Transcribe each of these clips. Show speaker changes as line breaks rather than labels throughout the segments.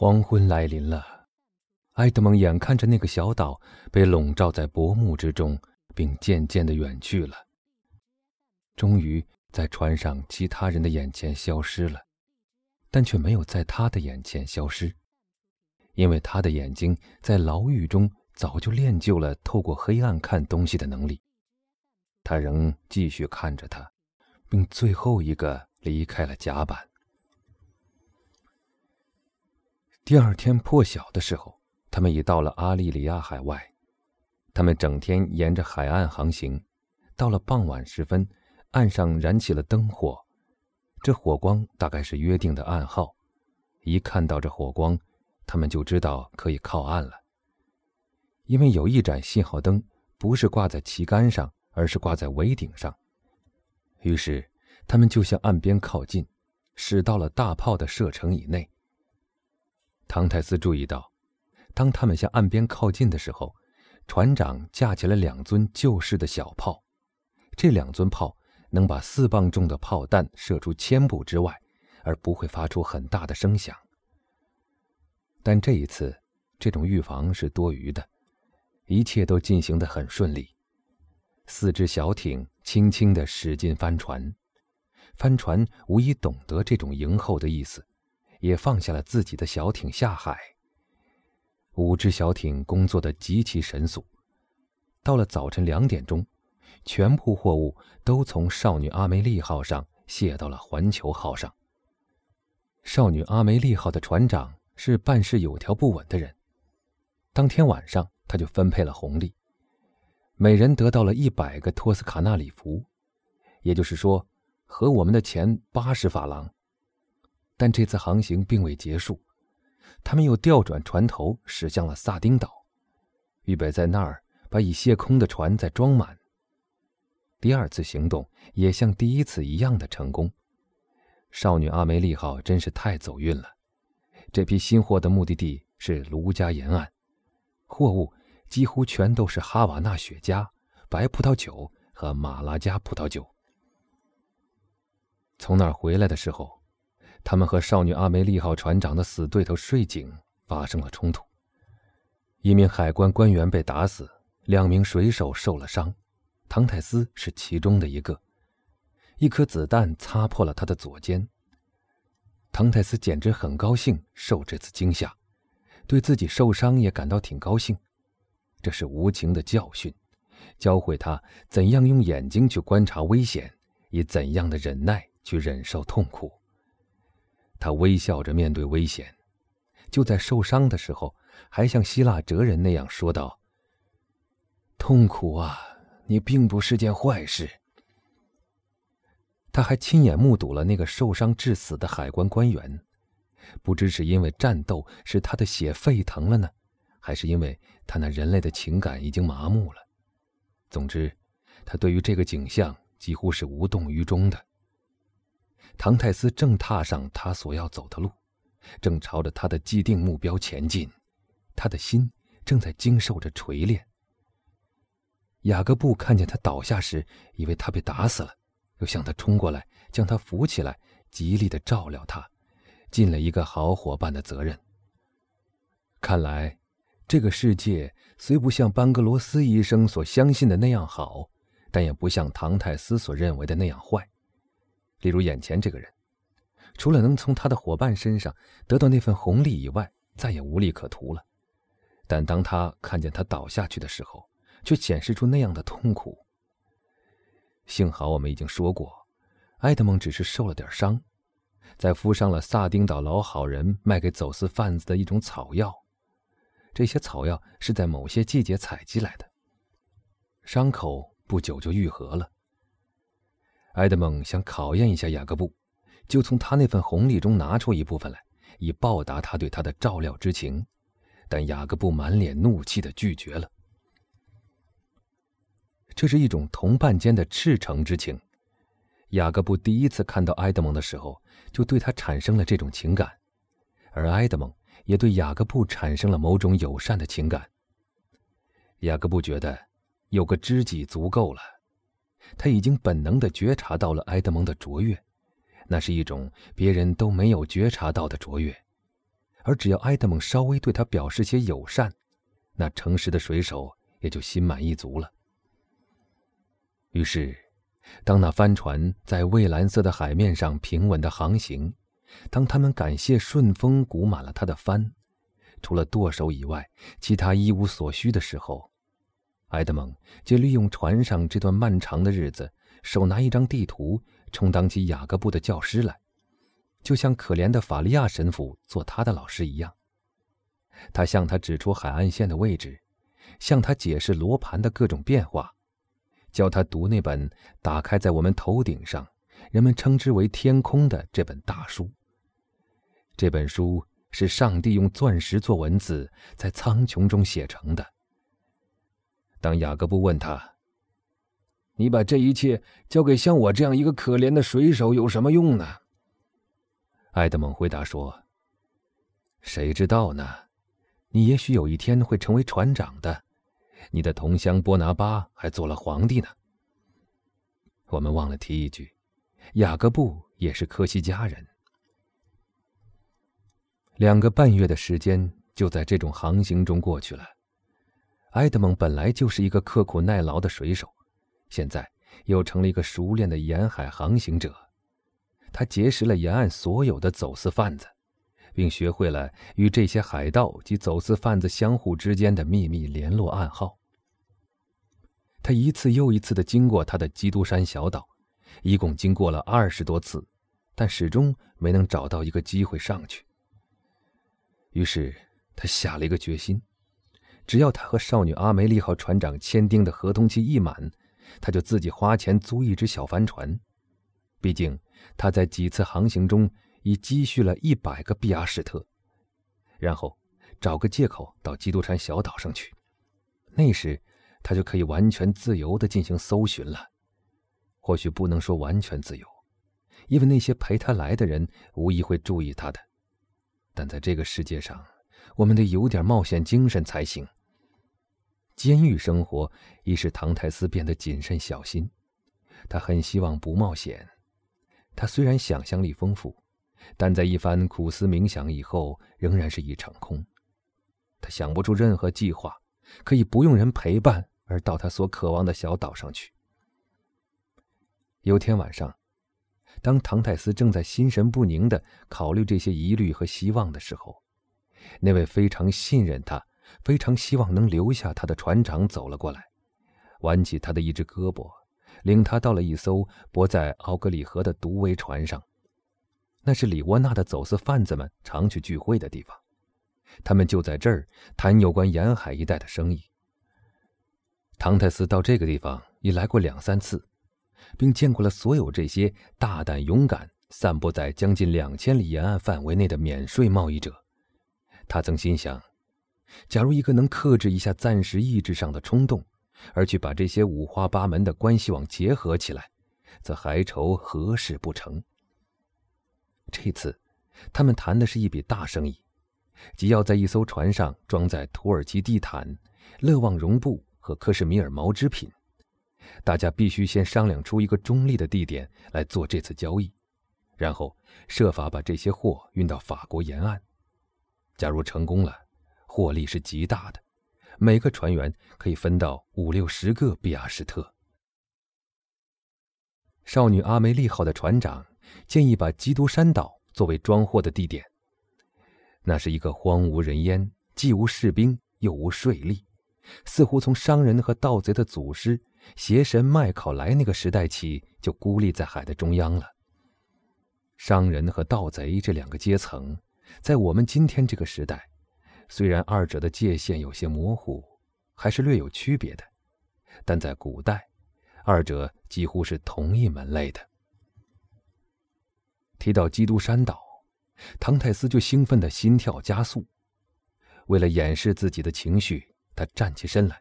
黄昏来临了，埃德蒙眼看着那个小岛被笼罩在薄暮之中，并渐渐的远去了。终于在船上其他人的眼前消失了，但却没有在他的眼前消失，因为他的眼睛在牢狱中早就练就了透过黑暗看东西的能力。他仍继续看着他，并最后一个离开了甲板。第二天破晓的时候，他们已到了阿利里亚海外。他们整天沿着海岸航行，到了傍晚时分，岸上燃起了灯火。这火光大概是约定的暗号。一看到这火光，他们就知道可以靠岸了。因为有一盏信号灯不是挂在旗杆上，而是挂在桅顶上。于是，他们就向岸边靠近，驶到了大炮的射程以内。唐泰斯注意到，当他们向岸边靠近的时候，船长架起了两尊旧式的小炮。这两尊炮能把四磅重的炮弹射出千步之外，而不会发出很大的声响。但这一次，这种预防是多余的，一切都进行得很顺利。四只小艇轻轻地驶进帆船，帆船无疑懂得这种迎候的意思。也放下了自己的小艇下海。五只小艇工作的极其神速。到了早晨两点钟，全部货物都从少女阿梅利号上卸到了环球号上。少女阿梅利号的船长是办事有条不紊的人。当天晚上，他就分配了红利，每人得到了一百个托斯卡纳礼服，也就是说，和我们的钱八十法郎。但这次航行并未结束，他们又调转船头驶向了萨丁岛，预备在那儿把已卸空的船再装满。第二次行动也像第一次一样的成功。少女阿梅丽号真是太走运了，这批新货的目的地是卢加沿岸，货物几乎全都是哈瓦那雪茄、白葡萄酒和马拉加葡萄酒。从那儿回来的时候。他们和少女阿梅利号船长的死对头税警发生了冲突，一名海关官员被打死，两名水手受了伤，唐泰斯是其中的一个，一颗子弹擦破了他的左肩。唐泰斯简直很高兴受这次惊吓，对自己受伤也感到挺高兴，这是无情的教训，教会他怎样用眼睛去观察危险，以怎样的忍耐去忍受痛苦。他微笑着面对危险，就在受伤的时候，还像希腊哲人那样说道：“痛苦啊，你并不是件坏事。”他还亲眼目睹了那个受伤致死的海关官员，不知是因为战斗使他的血沸腾了呢，还是因为他那人类的情感已经麻木了。总之，他对于这个景象几乎是无动于衷的。唐泰斯正踏上他所要走的路，正朝着他的既定目标前进，他的心正在经受着锤炼。雅各布看见他倒下时，以为他被打死了，又向他冲过来，将他扶起来，极力的照料他，尽了一个好伙伴的责任。看来，这个世界虽不像班格罗斯医生所相信的那样好，但也不像唐泰斯所认为的那样坏。例如，眼前这个人，除了能从他的伙伴身上得到那份红利以外，再也无利可图了。但当他看见他倒下去的时候，却显示出那样的痛苦。幸好我们已经说过，埃德蒙只是受了点伤，再敷上了萨丁岛老好人卖给走私贩子的一种草药。这些草药是在某些季节采集来的，伤口不久就愈合了。埃德蒙想考验一下雅各布，就从他那份红利中拿出一部分来，以报答他对他的照料之情。但雅各布满脸怒气的拒绝了。这是一种同伴间的赤诚之情。雅各布第一次看到埃德蒙的时候，就对他产生了这种情感，而埃德蒙也对雅各布产生了某种友善的情感。雅各布觉得有个知己足够了。他已经本能地觉察到了埃德蒙的卓越，那是一种别人都没有觉察到的卓越。而只要埃德蒙稍微对他表示些友善，那诚实的水手也就心满意足了。于是，当那帆船在蔚蓝色的海面上平稳的航行，当他们感谢顺风鼓满了他的帆，除了舵手以外，其他一无所需的时候，埃德蒙就利用船上这段漫长的日子，手拿一张地图，充当起雅各布的教师来，就像可怜的法利亚神父做他的老师一样。他向他指出海岸线的位置，向他解释罗盘的各种变化，教他读那本打开在我们头顶上，人们称之为“天空”的这本大书。这本书是上帝用钻石做文字在苍穹中写成的。当雅各布问他：“你把这一切交给像我这样一个可怜的水手有什么用呢？”埃德蒙回答说：“谁知道呢？你也许有一天会成为船长的。你的同乡波拿巴还做了皇帝呢。”我们忘了提一句，雅各布也是科西嘉人。两个半月的时间就在这种航行中过去了。埃德蒙本来就是一个刻苦耐劳的水手，现在又成了一个熟练的沿海航行者。他结识了沿岸所有的走私贩子，并学会了与这些海盗及走私贩子相互之间的秘密联络暗号。他一次又一次地经过他的基督山小岛，一共经过了二十多次，但始终没能找到一个机会上去。于是他下了一个决心。只要他和少女阿梅丽号船长签订的合同期一满，他就自己花钱租一只小帆船。毕竟他在几次航行中已积蓄了一百个比亚史特，然后找个借口到基督山小岛上去。那时他就可以完全自由地进行搜寻了。或许不能说完全自由，因为那些陪他来的人无疑会注意他的。但在这个世界上，我们得有点冒险精神才行。监狱生活已使唐泰斯变得谨慎小心，他很希望不冒险。他虽然想象力丰富，但在一番苦思冥想以后，仍然是一场空。他想不出任何计划，可以不用人陪伴而到他所渴望的小岛上去。有天晚上，当唐泰斯正在心神不宁地考虑这些疑虑和希望的时候，那位非常信任他。非常希望能留下他的船长走了过来，挽起他的一只胳膊，领他到了一艘泊在奥格里河的独桅船上。那是里沃纳的走私贩子们常去聚会的地方，他们就在这儿谈有关沿海一带的生意。唐泰斯到这个地方已来过两三次，并见过了所有这些大胆勇敢、散布在将近两千里沿岸范围内的免税贸易者。他曾心想。假如一个能克制一下暂时意志上的冲动，而去把这些五花八门的关系网结合起来，则还愁何事不成？这次，他们谈的是一笔大生意，即要在一艘船上装载土耳其地毯、勒旺绒布和克什米尔毛织品。大家必须先商量出一个中立的地点来做这次交易，然后设法把这些货运到法国沿岸。假如成功了，获利是极大的，每个船员可以分到五六十个比亚什特。少女阿梅利号的船长建议把基督山岛作为装货的地点。那是一个荒无人烟、既无士兵又无税吏，似乎从商人和盗贼的祖师邪神麦考莱那个时代起就孤立在海的中央了。商人和盗贼这两个阶层，在我们今天这个时代。虽然二者的界限有些模糊，还是略有区别的，但在古代，二者几乎是同一门类的。提到基督山岛，唐泰斯就兴奋的心跳加速。为了掩饰自己的情绪，他站起身来，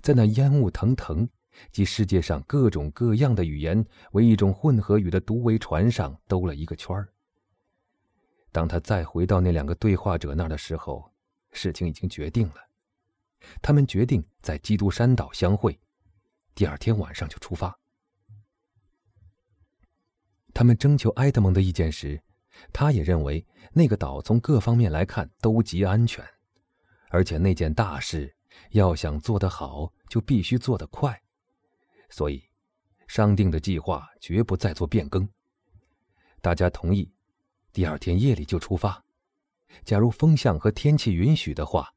在那烟雾腾腾及世界上各种各样的语言为一种混合语的独桅船上兜了一个圈儿。当他再回到那两个对话者那儿的时候，事情已经决定了，他们决定在基督山岛相会，第二天晚上就出发。他们征求埃德蒙的意见时，他也认为那个岛从各方面来看都极安全，而且那件大事要想做得好，就必须做得快，所以商定的计划绝不再做变更。大家同意，第二天夜里就出发。假如风向和天气允许的话，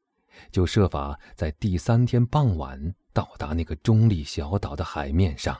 就设法在第三天傍晚到达那个中立小岛的海面上。